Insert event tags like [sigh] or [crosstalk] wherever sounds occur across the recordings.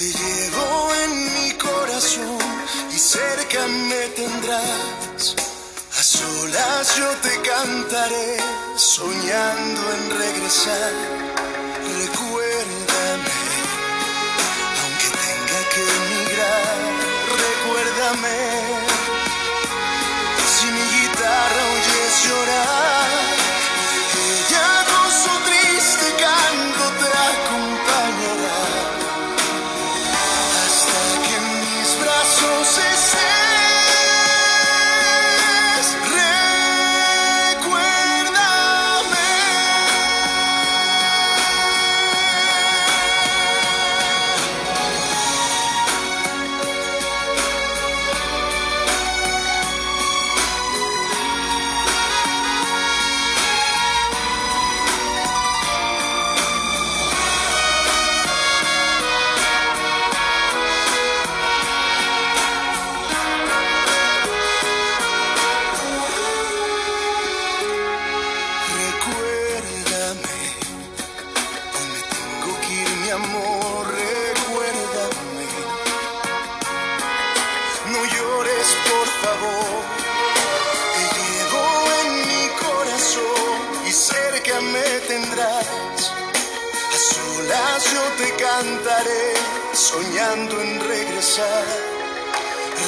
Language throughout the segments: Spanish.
Te llevo en mi corazón y cerca me tendrás. A solas yo te cantaré, soñando en regresar. Recuérdame, aunque tenga que emigrar, recuérdame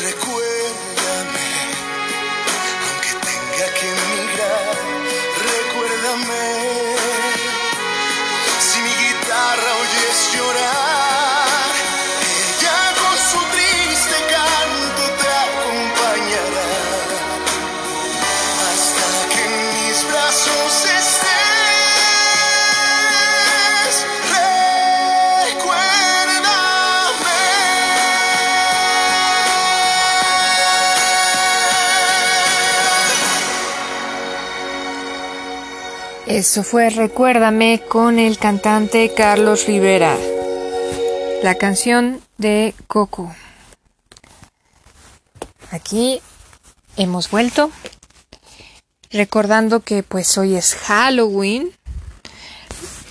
recuérdame, aunque tenga que emigrar, recuérdame, si mi guitarra oyes llorar. Eso fue Recuérdame con el cantante Carlos Rivera. La canción de Coco. Aquí hemos vuelto recordando que pues hoy es Halloween.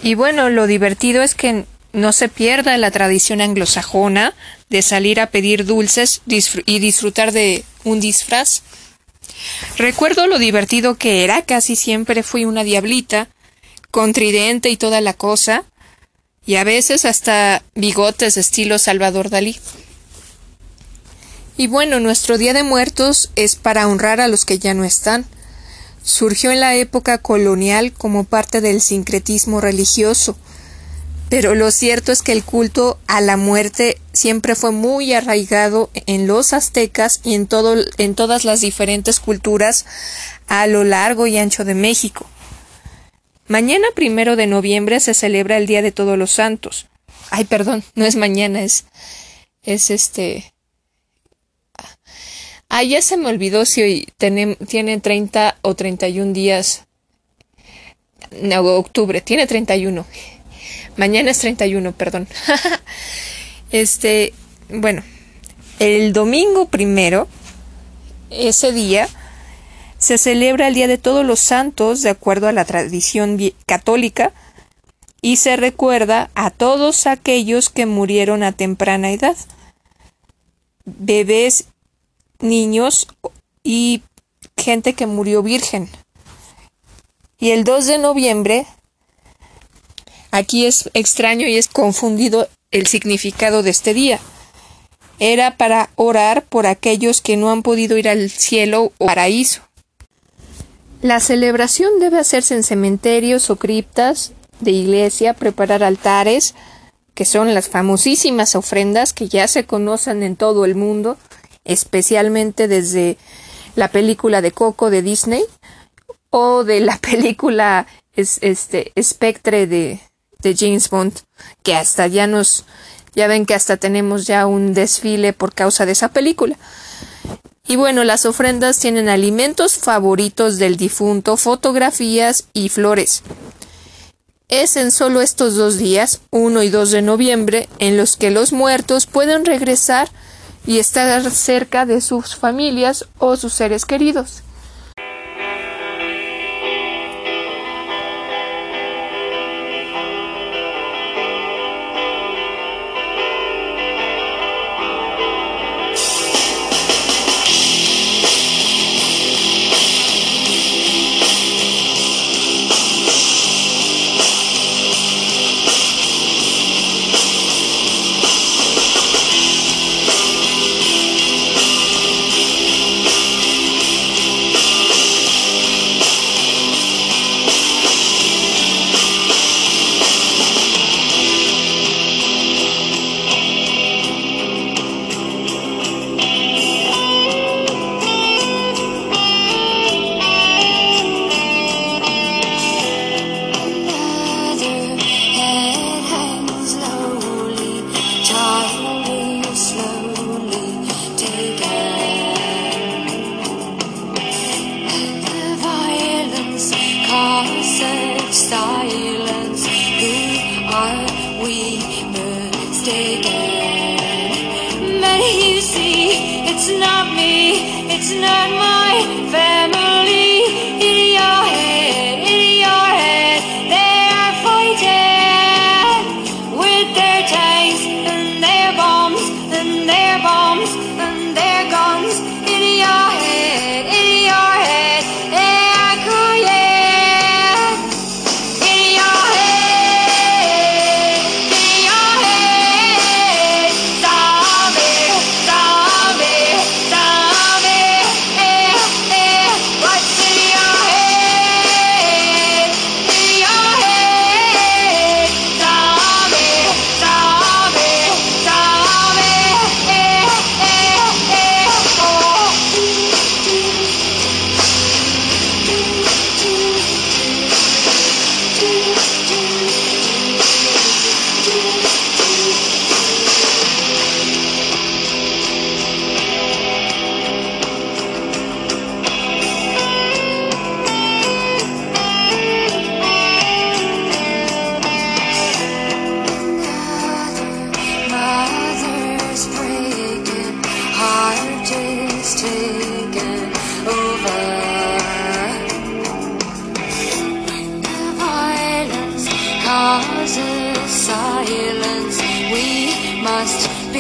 Y bueno, lo divertido es que no se pierda la tradición anglosajona de salir a pedir dulces y disfrutar de un disfraz Recuerdo lo divertido que era, casi siempre fui una diablita, con tridente y toda la cosa, y a veces hasta bigotes estilo Salvador Dalí. Y bueno, nuestro Día de Muertos es para honrar a los que ya no están. Surgió en la época colonial como parte del sincretismo religioso, pero lo cierto es que el culto a la muerte siempre fue muy arraigado en los aztecas y en, todo, en todas las diferentes culturas a lo largo y ancho de México. Mañana primero de noviembre se celebra el Día de Todos los Santos. Ay, perdón, no es mañana, es, es este. Ah, ya se me olvidó si hoy tiene, tiene 30 o 31 días. No, octubre, tiene 31. Mañana es 31, perdón. [laughs] este, bueno, el domingo primero, ese día, se celebra el Día de Todos los Santos de acuerdo a la tradición católica y se recuerda a todos aquellos que murieron a temprana edad, bebés, niños y gente que murió virgen. Y el 2 de noviembre Aquí es extraño y es confundido el significado de este día. Era para orar por aquellos que no han podido ir al cielo o paraíso. La celebración debe hacerse en cementerios o criptas de iglesia, preparar altares, que son las famosísimas ofrendas que ya se conocen en todo el mundo, especialmente desde la película de Coco de Disney o de la [laughs] película este Spectre de, de James Bond, que hasta ya nos, ya ven que hasta tenemos ya un desfile por causa de esa película. Y bueno, las ofrendas tienen alimentos favoritos del difunto, fotografías y flores. Es en solo estos dos días, 1 y 2 de noviembre, en los que los muertos pueden regresar y estar cerca de sus familias o sus seres queridos. Not my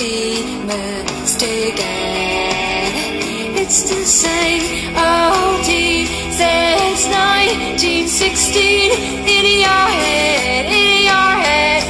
be mistaken. It's the same old team since 1916. In your head, in your head,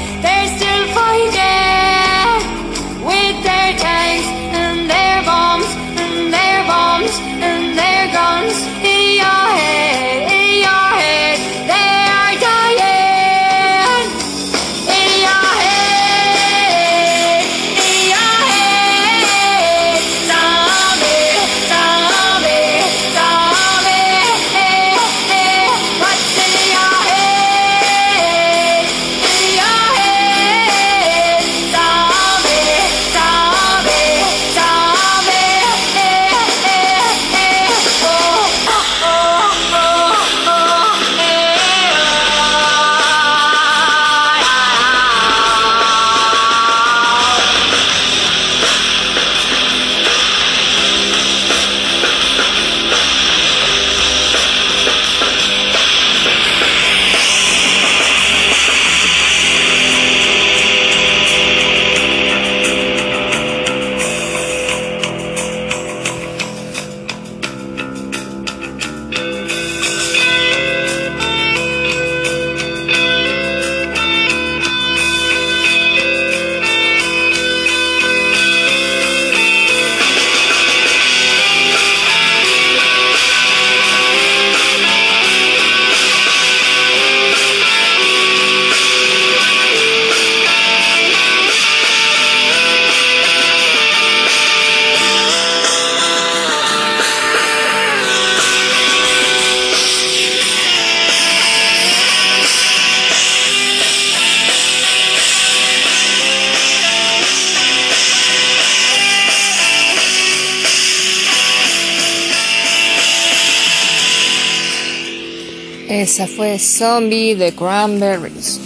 Esa fue Zombie de Cranberries.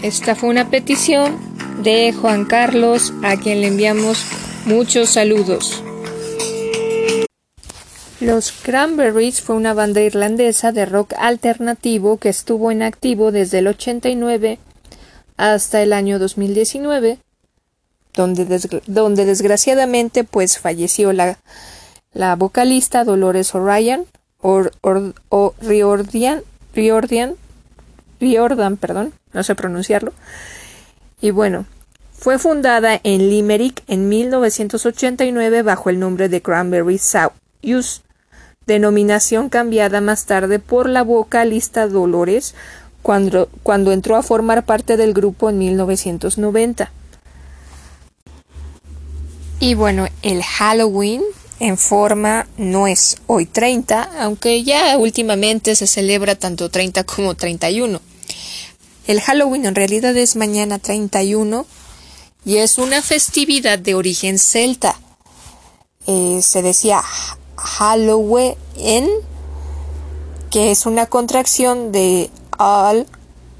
Esta fue una petición de Juan Carlos, a quien le enviamos muchos saludos. Los Cranberries fue una banda irlandesa de rock alternativo que estuvo en activo desde el 89 hasta el año 2019, donde, donde desgraciadamente pues falleció la, la vocalista Dolores O'Ryan or, Riordan, perdón, no sé pronunciarlo. Y bueno, fue fundada en Limerick en 1989 bajo el nombre de Cranberry Souse, denominación cambiada más tarde por la vocalista Dolores cuando, cuando entró a formar parte del grupo en 1990. Y bueno, el Halloween en forma no es hoy 30, aunque ya últimamente se celebra tanto 30 como 31. El Halloween en realidad es mañana 31 y es una festividad de origen celta. Eh, se decía Halloween, que es una contracción de All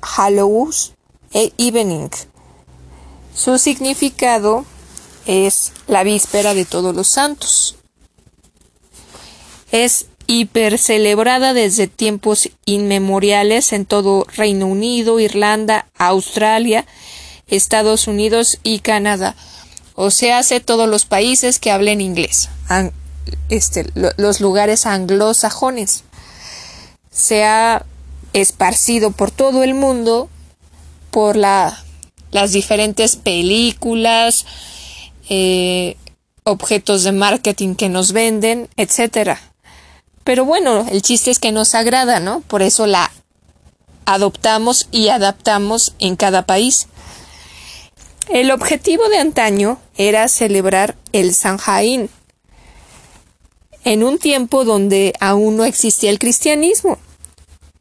Hallows e Evening. Su significado es la víspera de todos los santos. Es hiper celebrada desde tiempos inmemoriales en todo Reino Unido, Irlanda, Australia, Estados Unidos y Canadá. O sea, hace todos los países que hablen inglés, este, lo- los lugares anglosajones. Se ha esparcido por todo el mundo por la, las diferentes películas, eh, objetos de marketing que nos venden, etcétera. Pero bueno, el chiste es que nos agrada, ¿no? Por eso la adoptamos y adaptamos en cada país. El objetivo de antaño era celebrar el Samhain, en un tiempo donde aún no existía el cristianismo,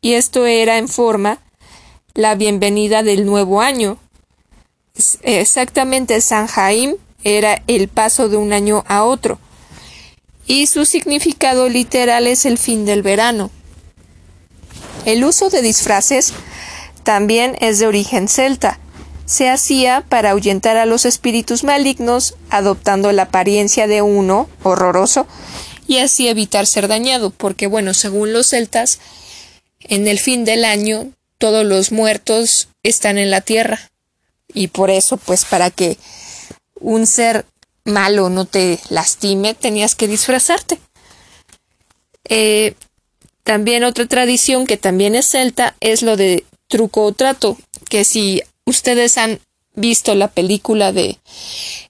y esto era en forma la bienvenida del nuevo año. Exactamente el Samhain era el paso de un año a otro, y su significado literal es el fin del verano. El uso de disfraces también es de origen celta. Se hacía para ahuyentar a los espíritus malignos, adoptando la apariencia de uno horroroso y así evitar ser dañado, porque bueno, según los celtas, en el fin del año todos los muertos están en la tierra y por eso, pues para que un ser malo no te lastime, tenías que disfrazarte. Eh, también otra tradición que también es celta es lo de truco o trato, que si ustedes han visto la película de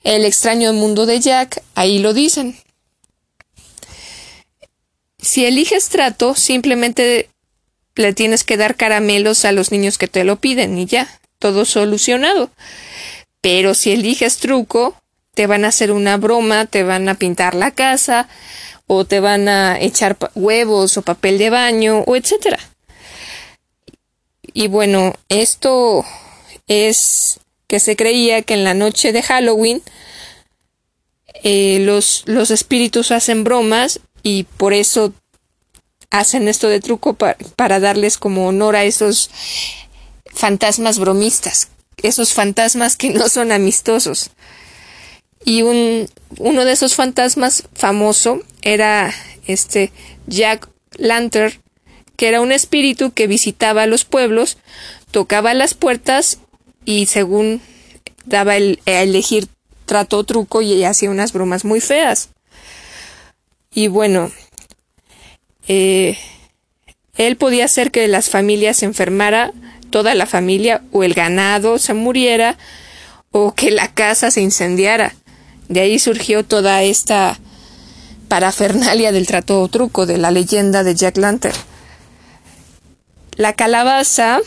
El extraño mundo de Jack, ahí lo dicen. Si eliges trato, simplemente le tienes que dar caramelos a los niños que te lo piden y ya, todo solucionado. Pero si eliges truco, te van a hacer una broma, te van a pintar la casa, o te van a echar huevos o papel de baño, o etcétera. Y bueno, esto es que se creía que en la noche de Halloween eh, los, los espíritus hacen bromas y por eso hacen esto de truco pa- para darles como honor a esos fantasmas bromistas, esos fantasmas que no son amistosos. Y un, uno de esos fantasmas famoso era este Jack Lantern, que era un espíritu que visitaba los pueblos, tocaba las puertas y según daba el, a elegir trato truco y hacía unas bromas muy feas. Y bueno, eh, él podía hacer que las familias se enfermara, toda la familia, o el ganado se muriera, o que la casa se incendiara. De ahí surgió toda esta parafernalia del trato o truco, de la leyenda de Jack Lantern. La calabaza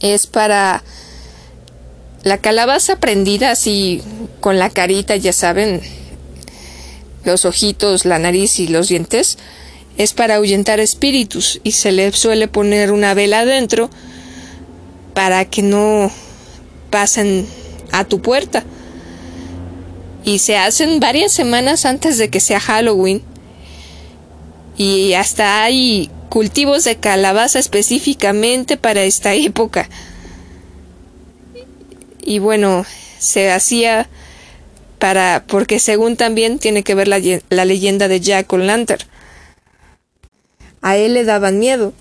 es para la calabaza prendida así con la carita, ya saben, los ojitos, la nariz y los dientes, es para ahuyentar espíritus y se le suele poner una vela adentro para que no pasen a tu puerta. Y se hacen varias semanas antes de que sea Halloween. Y hasta hay cultivos de calabaza específicamente para esta época. Y bueno, se hacía para porque según también tiene que ver la, la leyenda de Jack O'Lantern. A él le daban miedo